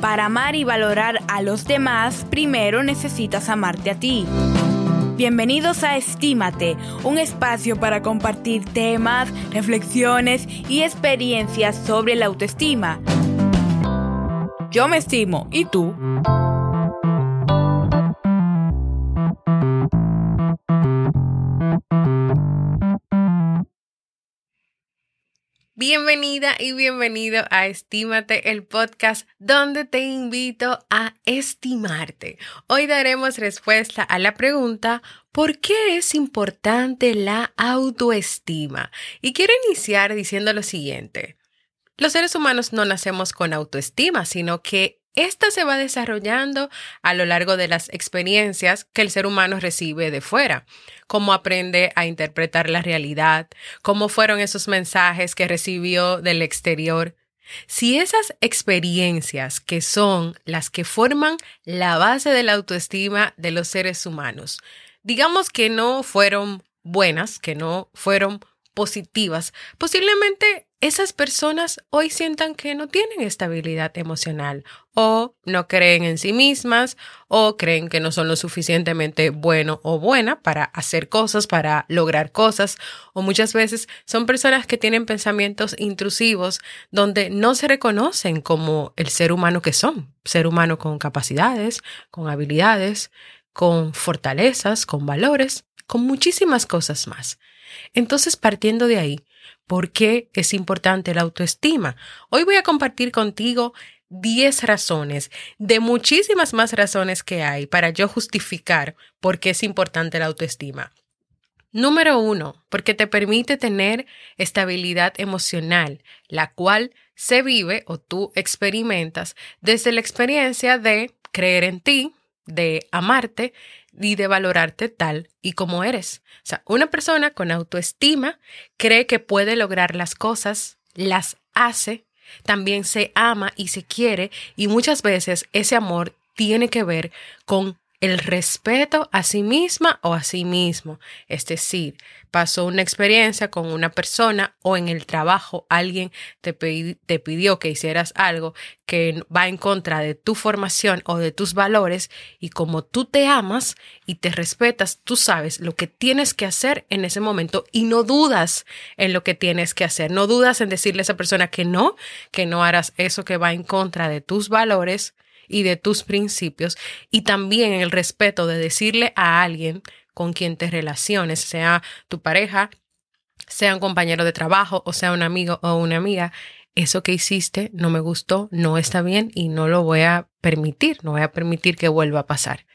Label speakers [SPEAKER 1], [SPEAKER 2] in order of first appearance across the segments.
[SPEAKER 1] Para amar y valorar a los demás, primero necesitas amarte a ti. Bienvenidos a Estímate, un espacio para compartir temas, reflexiones y experiencias sobre la autoestima. Yo me estimo, ¿y tú?
[SPEAKER 2] Bienvenida y bienvenido a Estímate, el podcast donde te invito a estimarte. Hoy daremos respuesta a la pregunta ¿por qué es importante la autoestima? Y quiero iniciar diciendo lo siguiente. Los seres humanos no nacemos con autoestima, sino que esta se va desarrollando a lo largo de las experiencias que el ser humano recibe de fuera, cómo aprende a interpretar la realidad, cómo fueron esos mensajes que recibió del exterior. Si esas experiencias que son las que forman la base de la autoestima de los seres humanos, digamos que no fueron buenas, que no fueron positivas, posiblemente esas personas hoy sientan que no tienen estabilidad emocional o no creen en sí mismas o creen que no son lo suficientemente bueno o buena para hacer cosas, para lograr cosas o muchas veces son personas que tienen pensamientos intrusivos donde no se reconocen como el ser humano que son, ser humano con capacidades, con habilidades, con fortalezas, con valores, con muchísimas cosas más. Entonces, partiendo de ahí, ¿Por qué es importante la autoestima? Hoy voy a compartir contigo 10 razones, de muchísimas más razones que hay para yo justificar por qué es importante la autoestima. Número uno, porque te permite tener estabilidad emocional, la cual se vive o tú experimentas desde la experiencia de creer en ti, de amarte y de valorarte tal y como eres. O sea, una persona con autoestima cree que puede lograr las cosas, las hace, también se ama y se quiere y muchas veces ese amor tiene que ver con el respeto a sí misma o a sí mismo. Es decir, pasó una experiencia con una persona o en el trabajo alguien te, te, pidió que hicieras algo que va en contra de tu formación o de tus valores y como tú te amas y te respetas, tú sabes lo que tienes que hacer en ese momento y no dudas en lo que tienes que hacer. No dudas en decirle a esa persona que no, que no harás eso que va en contra de tus valores y de tus principios y también el respeto de decirle a alguien con quien te relaciones, sea tu pareja, sea un compañero de trabajo o sea un amigo o una amiga, eso que hiciste no me gustó, no está bien y no lo voy a permitir, no voy a permitir que vuelva a pasar.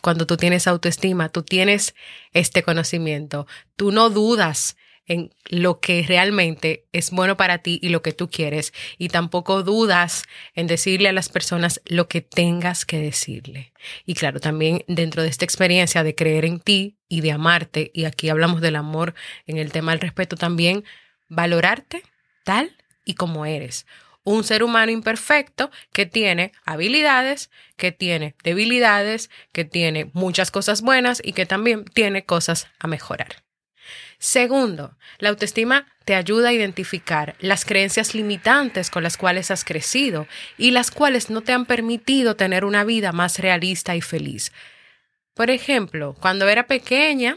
[SPEAKER 2] Cuando tú tienes autoestima, tú tienes este conocimiento, tú no dudas en lo que realmente es bueno para ti y lo que tú quieres. Y tampoco dudas en decirle a las personas lo que tengas que decirle. Y claro, también dentro de esta experiencia de creer en ti y de amarte, y aquí hablamos del amor en el tema del respeto también, valorarte tal y como eres. Un ser humano imperfecto que tiene habilidades, que tiene debilidades, que tiene muchas cosas buenas y que también tiene cosas a mejorar. Segundo, la autoestima te ayuda a identificar las creencias limitantes con las cuales has crecido y las cuales no te han permitido tener una vida más realista y feliz. Por ejemplo, cuando era pequeña,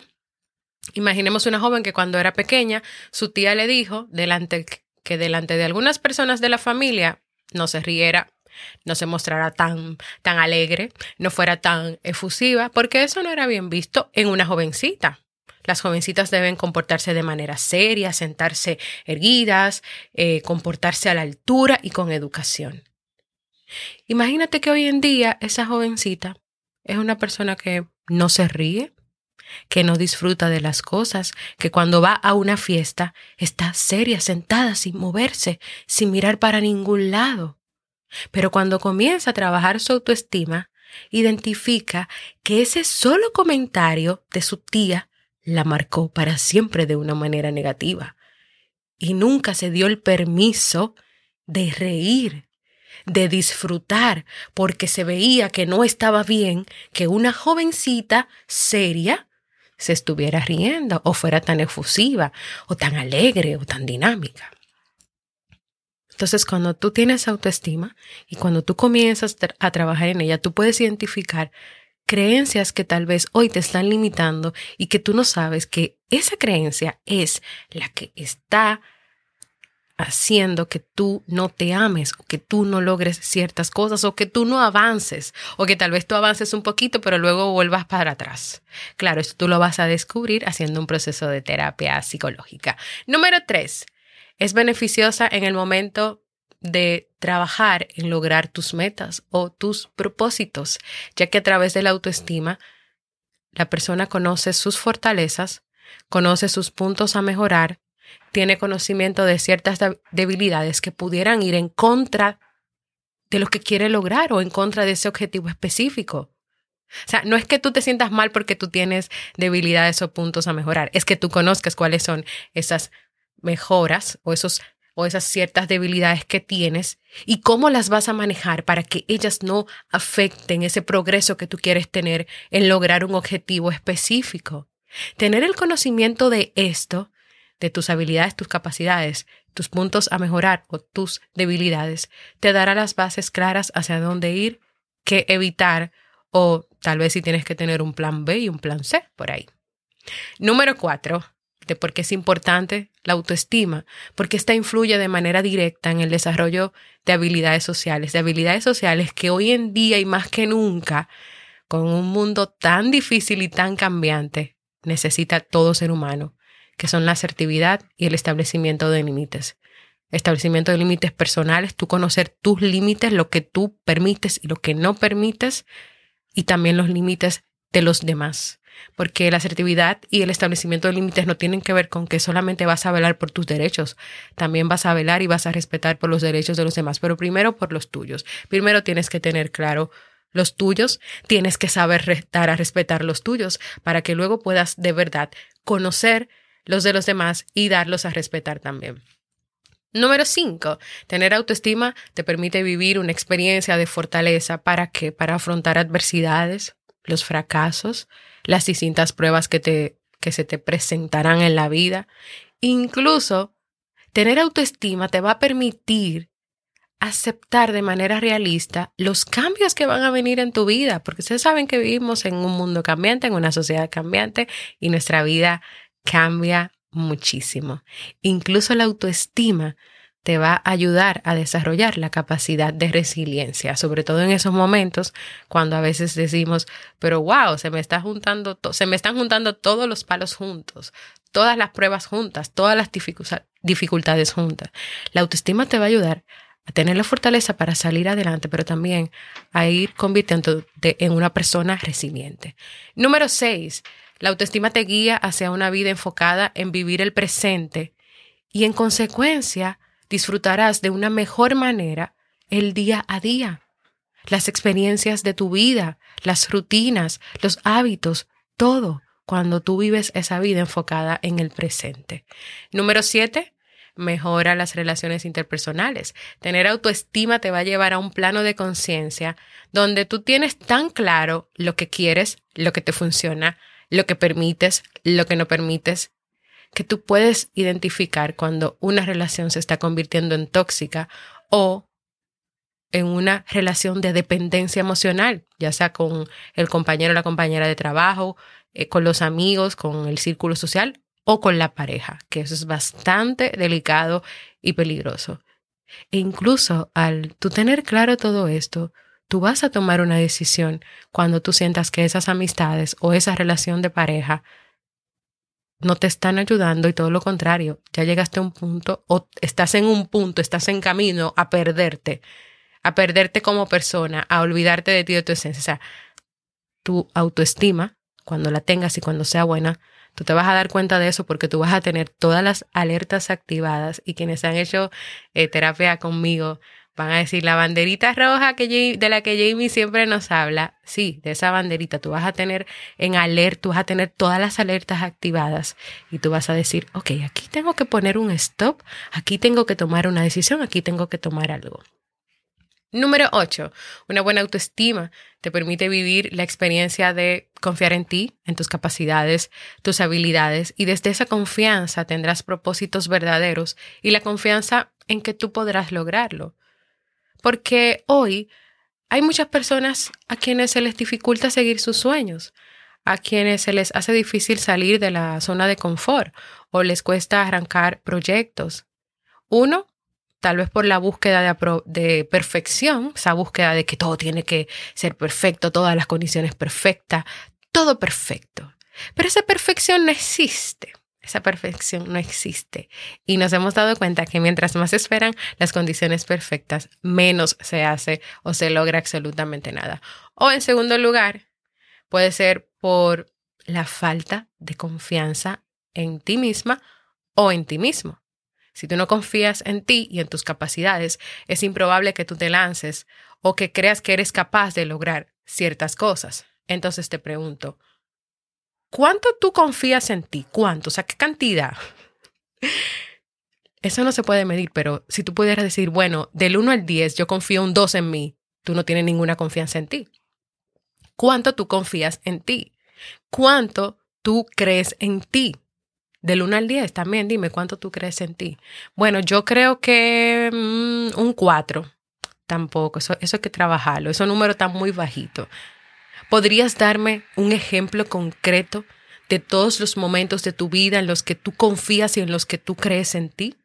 [SPEAKER 2] imaginemos una joven que cuando era pequeña, su tía le dijo delante, que delante de algunas personas de la familia no se riera, no se mostrara tan, tan alegre, no fuera tan efusiva, porque eso no era bien visto en una jovencita. Las jovencitas deben comportarse de manera seria, sentarse erguidas, eh, comportarse a la altura y con educación. Imagínate que hoy en día esa jovencita es una persona que no se ríe, que no disfruta de las cosas, que cuando va a una fiesta está seria, sentada, sin moverse, sin mirar para ningún lado. Pero cuando comienza a trabajar su autoestima, identifica que ese solo comentario de su tía la marcó para siempre de una manera negativa y nunca se dio el permiso de reír, de disfrutar, porque se veía que no estaba bien que una jovencita seria se estuviera riendo o fuera tan efusiva o tan alegre o tan dinámica. Entonces, cuando tú tienes autoestima y cuando tú comienzas a trabajar en ella, tú puedes identificar creencias que tal vez hoy te están limitando y que tú no sabes que esa creencia es la que está haciendo que tú no te ames o que tú no logres ciertas cosas o que tú no avances o que tal vez tú avances un poquito pero luego vuelvas para atrás. Claro, esto tú lo vas a descubrir haciendo un proceso de terapia psicológica. Número tres, es beneficiosa en el momento de trabajar en lograr tus metas o tus propósitos, ya que a través de la autoestima la persona conoce sus fortalezas, conoce sus puntos a mejorar, tiene conocimiento de ciertas debilidades que pudieran ir en contra de lo que quiere lograr o en contra de ese objetivo específico. O sea, no es que tú te sientas mal porque tú tienes debilidades o puntos a mejorar, es que tú conozcas cuáles son esas mejoras o esos o esas ciertas debilidades que tienes y cómo las vas a manejar para que ellas no afecten ese progreso que tú quieres tener en lograr un objetivo específico. Tener el conocimiento de esto, de tus habilidades, tus capacidades, tus puntos a mejorar o tus debilidades, te dará las bases claras hacia dónde ir, qué evitar o tal vez si tienes que tener un plan B y un plan C por ahí. Número cuatro, porque es importante la autoestima, porque esta influye de manera directa en el desarrollo de habilidades sociales, de habilidades sociales que hoy en día y más que nunca, con un mundo tan difícil y tan cambiante, necesita todo ser humano, que son la asertividad y el establecimiento de límites. Establecimiento de límites personales, tú conocer tus límites, lo que tú permites y lo que no permites, y también los límites de los demás porque la asertividad y el establecimiento de límites no tienen que ver con que solamente vas a velar por tus derechos, también vas a velar y vas a respetar por los derechos de los demás, pero primero por los tuyos. Primero tienes que tener claro los tuyos, tienes que saber dar a respetar los tuyos para que luego puedas de verdad conocer los de los demás y darlos a respetar también. Número 5. Tener autoestima te permite vivir una experiencia de fortaleza. ¿Para qué? Para afrontar adversidades, los fracasos, las distintas pruebas que, te, que se te presentarán en la vida. Incluso tener autoestima te va a permitir aceptar de manera realista los cambios que van a venir en tu vida, porque ustedes saben que vivimos en un mundo cambiante, en una sociedad cambiante y nuestra vida cambia muchísimo. Incluso la autoestima te va a ayudar a desarrollar la capacidad de resiliencia, sobre todo en esos momentos cuando a veces decimos, pero wow, se me está juntando, se me están juntando todos los palos juntos, todas las pruebas juntas, todas las dificultades juntas. La autoestima te va a ayudar a tener la fortaleza para salir adelante, pero también a ir convirtiéndote en una persona resiliente. Número seis, la autoestima te guía hacia una vida enfocada en vivir el presente y en consecuencia disfrutarás de una mejor manera el día a día. Las experiencias de tu vida, las rutinas, los hábitos, todo cuando tú vives esa vida enfocada en el presente. Número siete, mejora las relaciones interpersonales. Tener autoestima te va a llevar a un plano de conciencia donde tú tienes tan claro lo que quieres, lo que te funciona, lo que permites, lo que no permites, que tú puedes identificar cuando una relación se está convirtiendo en tóxica o en una relación de dependencia emocional, ya sea con el compañero o la compañera de trabajo, eh, con los amigos, con el círculo social o con la pareja, que eso es bastante delicado y peligroso. E incluso al tú tener claro todo esto, tú vas a tomar una decisión cuando tú sientas que esas amistades o esa relación de pareja no te están ayudando y todo lo contrario, ya llegaste a un punto o estás en un punto, estás en camino a perderte, a perderte como persona, a olvidarte de ti, de tu esencia. O sea, tu autoestima, cuando la tengas y cuando sea buena, tú te vas a dar cuenta de eso porque tú vas a tener todas las alertas activadas y quienes han hecho eh, terapia conmigo Van a decir la banderita roja que de la que Jamie siempre nos habla. Sí, de esa banderita tú vas a tener en alerta, tú vas a tener todas las alertas activadas y tú vas a decir, ok, aquí tengo que poner un stop, aquí tengo que tomar una decisión, aquí tengo que tomar algo. Número 8. Una buena autoestima te permite vivir la experiencia de confiar en ti, en tus capacidades, tus habilidades y desde esa confianza tendrás propósitos verdaderos y la confianza en que tú podrás lograrlo. Porque hoy hay muchas personas a quienes se les dificulta seguir sus sueños, a quienes se les hace difícil salir de la zona de confort o les cuesta arrancar proyectos. Uno, tal vez por la búsqueda de, perfección, esa búsqueda de que todo tiene que ser perfecto, todas las condiciones perfectas, todo perfecto. Pero esa perfección no existe. Esa perfección no existe. Y nos hemos dado cuenta que mientras más esperan las condiciones perfectas, menos se hace o se logra absolutamente nada. O en segundo lugar, puede ser por la falta de confianza en ti misma o en ti mismo. Si tú no confías en ti y en tus capacidades, es improbable que tú te lances o que creas que eres capaz de lograr ciertas cosas. Entonces te pregunto, ¿cuánto tú confías en ti? ¿Cuánto? O sea, ¿qué cantidad? Eso no se puede medir, pero si tú pudieras decir, bueno, del 1 al 10 yo confío un 2 en mí, tú no tienes ninguna confianza en ti. ¿Cuánto tú confías en ti? ¿Cuánto tú crees en ti? Del 1 al 10 también dime cuánto tú crees en ti. Bueno, yo creo que mm, un 4. Tampoco, eso, eso hay que trabajarlo. Ese número está muy bajito. ¿Podrías darme un ejemplo concreto de todos los momentos de tu vida en los que tú confías y en los que tú crees en ti?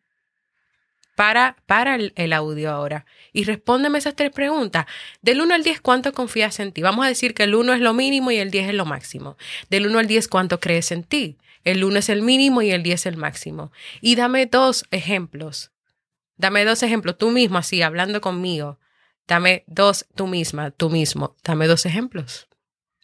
[SPEAKER 2] Para, para el, el, audio ahora y respóndeme esas tres preguntas. Del 1 al 10, ¿cuánto confías en ti? Vamos a decir que el 1 es lo mínimo y el 10 es lo máximo. Del 1 al 10, ¿cuánto crees en ti? El 1 es el mínimo y el 10 es el máximo. Y dame dos ejemplos. Dame dos ejemplos, tú mismo, así, hablando conmigo. Dame dos, tú misma, tú mismo. Dame dos ejemplos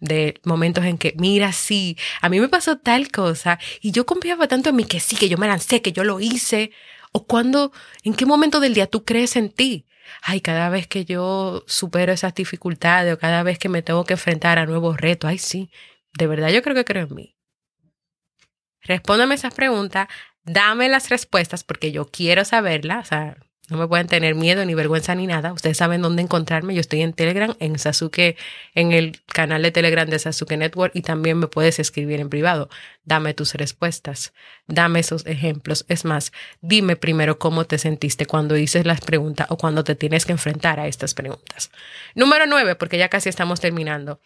[SPEAKER 2] de momentos en que, mira, sí, a mí me pasó tal cosa y yo confiaba tanto en mí que sí, que yo me lancé, que yo lo hice. O cuando, en qué momento del día tú crees en ti. Ay, cada vez que yo supero esas dificultades o cada vez que me tengo que enfrentar a nuevos retos, ay, sí, de verdad yo creo que creo en mí. Respóndame esas preguntas, dame las respuestas porque yo quiero saberlas, o sea, no me pueden tener miedo ni vergüenza ni nada. Ustedes saben dónde encontrarme. Yo estoy en Telegram, en Sasuke, en el canal de Telegram de Sasuke Network y también me puedes escribir en privado. Dame tus respuestas, dame esos ejemplos. Es más, dime primero cómo te sentiste cuando dices las preguntas o cuando te tienes que enfrentar a estas preguntas. Número nueve, porque ya casi estamos terminando.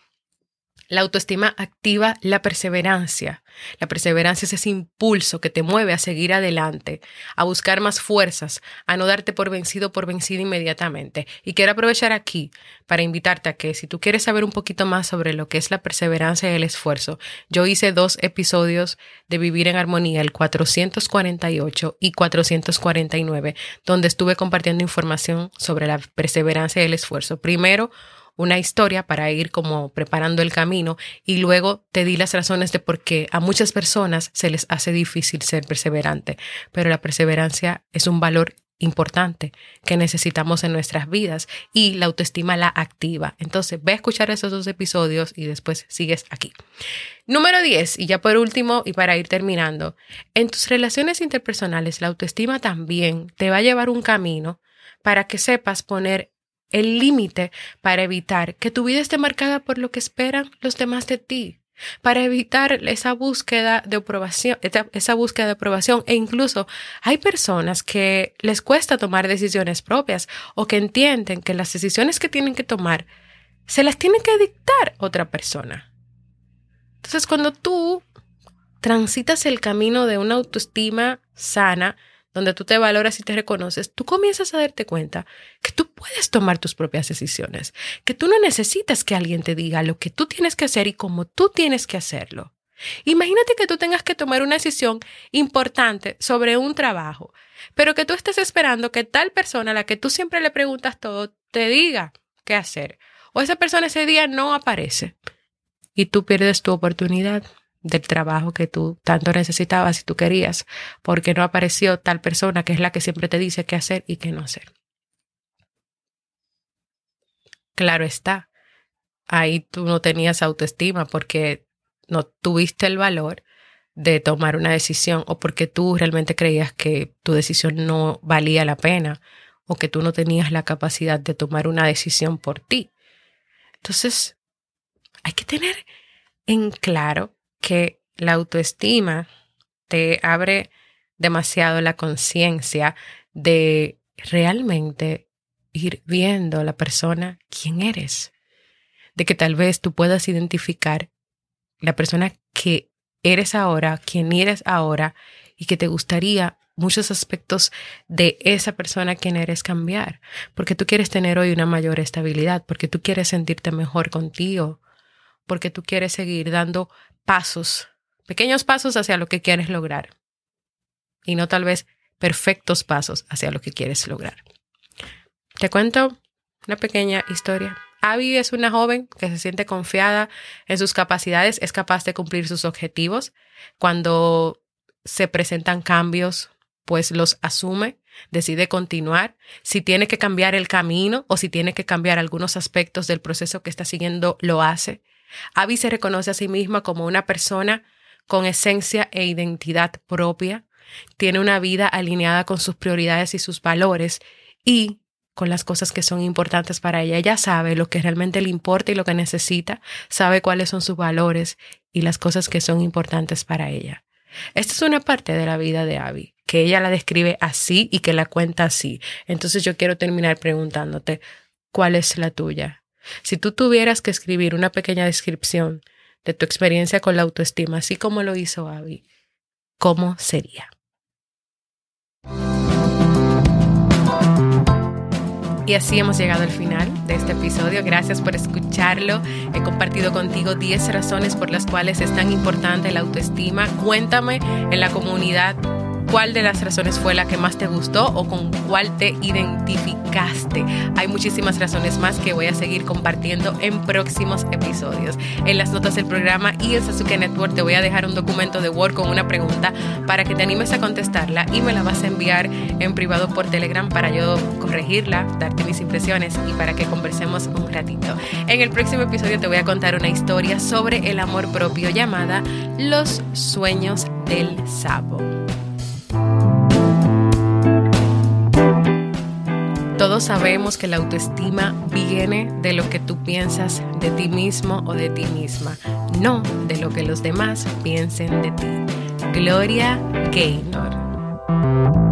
[SPEAKER 2] La autoestima activa la perseverancia. La perseverancia es ese impulso que te mueve a seguir adelante, a buscar más fuerzas, a no darte por vencido por vencido inmediatamente. Y quiero aprovechar aquí para invitarte a que si tú quieres saber un poquito más sobre lo que es la perseverancia y el esfuerzo, yo hice dos episodios de Vivir en Armonía, el 448 y 449, donde estuve compartiendo información sobre la perseverancia y el esfuerzo. Primero, una historia para ir como preparando el camino y luego te di las razones de por qué a muchas personas se les hace difícil ser perseverante, pero la perseverancia es un valor importante que necesitamos en nuestras vidas y la autoestima la activa. Entonces, ve a escuchar esos dos episodios y después sigues aquí. Número 10, y ya por último y para ir terminando, en tus relaciones interpersonales la autoestima también te va a llevar un camino para que sepas poner el límite para evitar que tu vida esté marcada por lo que esperan los demás de ti, para evitar esa búsqueda de aprobación, esa búsqueda de aprobación. E incluso hay personas que les cuesta tomar decisiones propias o que entienden que las decisiones que tienen que tomar se las tiene que dictar otra persona. Entonces, cuando tú transitas el camino de una autoestima sana, donde tú te valoras y te reconoces, tú comienzas a darte cuenta que tú puedes tomar tus propias decisiones, que tú no necesitas que alguien te diga lo que tú tienes que hacer y cómo tú tienes que hacerlo. Imagínate que tú tengas que tomar una decisión importante sobre un trabajo, pero que tú estés esperando que tal persona a la que tú siempre le preguntas todo te diga qué hacer, o esa persona ese día no aparece y tú pierdes tu oportunidad del trabajo que tú tanto necesitabas y tú querías, porque no apareció tal persona que es la que siempre te dice qué hacer y qué no hacer. Claro está, ahí tú no tenías autoestima porque no tuviste el valor de tomar una decisión o porque tú realmente creías que tu decisión no valía la pena o que tú no tenías la capacidad de tomar una decisión por ti. Entonces, hay que tener en claro que la autoestima te abre demasiado la conciencia de realmente ir viendo a la persona quién eres. De que tal vez tú puedas identificar la persona que eres ahora, quién eres ahora y que te gustaría muchos aspectos de esa persona quien eres cambiar, porque tú quieres tener hoy una mayor estabilidad, porque tú quieres sentirte mejor contigo, porque tú quieres seguir dando pasos, pequeños pasos hacia lo que quieres lograr y no tal vez perfectos pasos hacia lo que quieres lograr. Te cuento una pequeña historia. Abby es una joven que se siente confiada en sus capacidades, es capaz de cumplir sus objetivos. Cuando se presentan cambios, pues los asume, decide continuar. Si tiene que cambiar el camino o si tiene que cambiar algunos aspectos del proceso que está siguiendo, lo hace. Abby se reconoce a sí misma como una persona con esencia e identidad propia, tiene una vida alineada con sus prioridades y sus valores y con las cosas que son importantes para ella. Ella sabe lo que realmente le importa y lo que necesita, sabe cuáles son sus valores y las cosas que son importantes para ella. Esta es una parte de la vida de Abby, que ella la describe así y que la cuenta así. Entonces yo quiero terminar preguntándote, ¿cuál es la tuya? Si tú tuvieras que escribir una pequeña descripción de tu experiencia con la autoestima, así como lo hizo Abby, ¿cómo sería? Y así hemos llegado al final de este episodio. Gracias por escucharlo. He compartido contigo 10 razones por las cuales es tan importante la autoestima. Cuéntame en la comunidad cuál de las razones fue la que más te gustó o con cuál te identificaste. Hay muchísimas razones más que voy a seguir compartiendo en próximos episodios. En las notas del programa y en Sasuke Network te voy a dejar un documento de Word con una pregunta para que te animes a contestarla y me la vas a enviar en privado por Telegram para yo corregirla, darte mis impresiones y para que conversemos un ratito. En el próximo episodio te voy a contar una historia sobre el amor propio llamada Los sueños del sapo. Todos sabemos que la autoestima viene de lo que tú piensas de ti mismo o de ti misma, no de lo que los demás piensen de ti. Gloria Gaynor.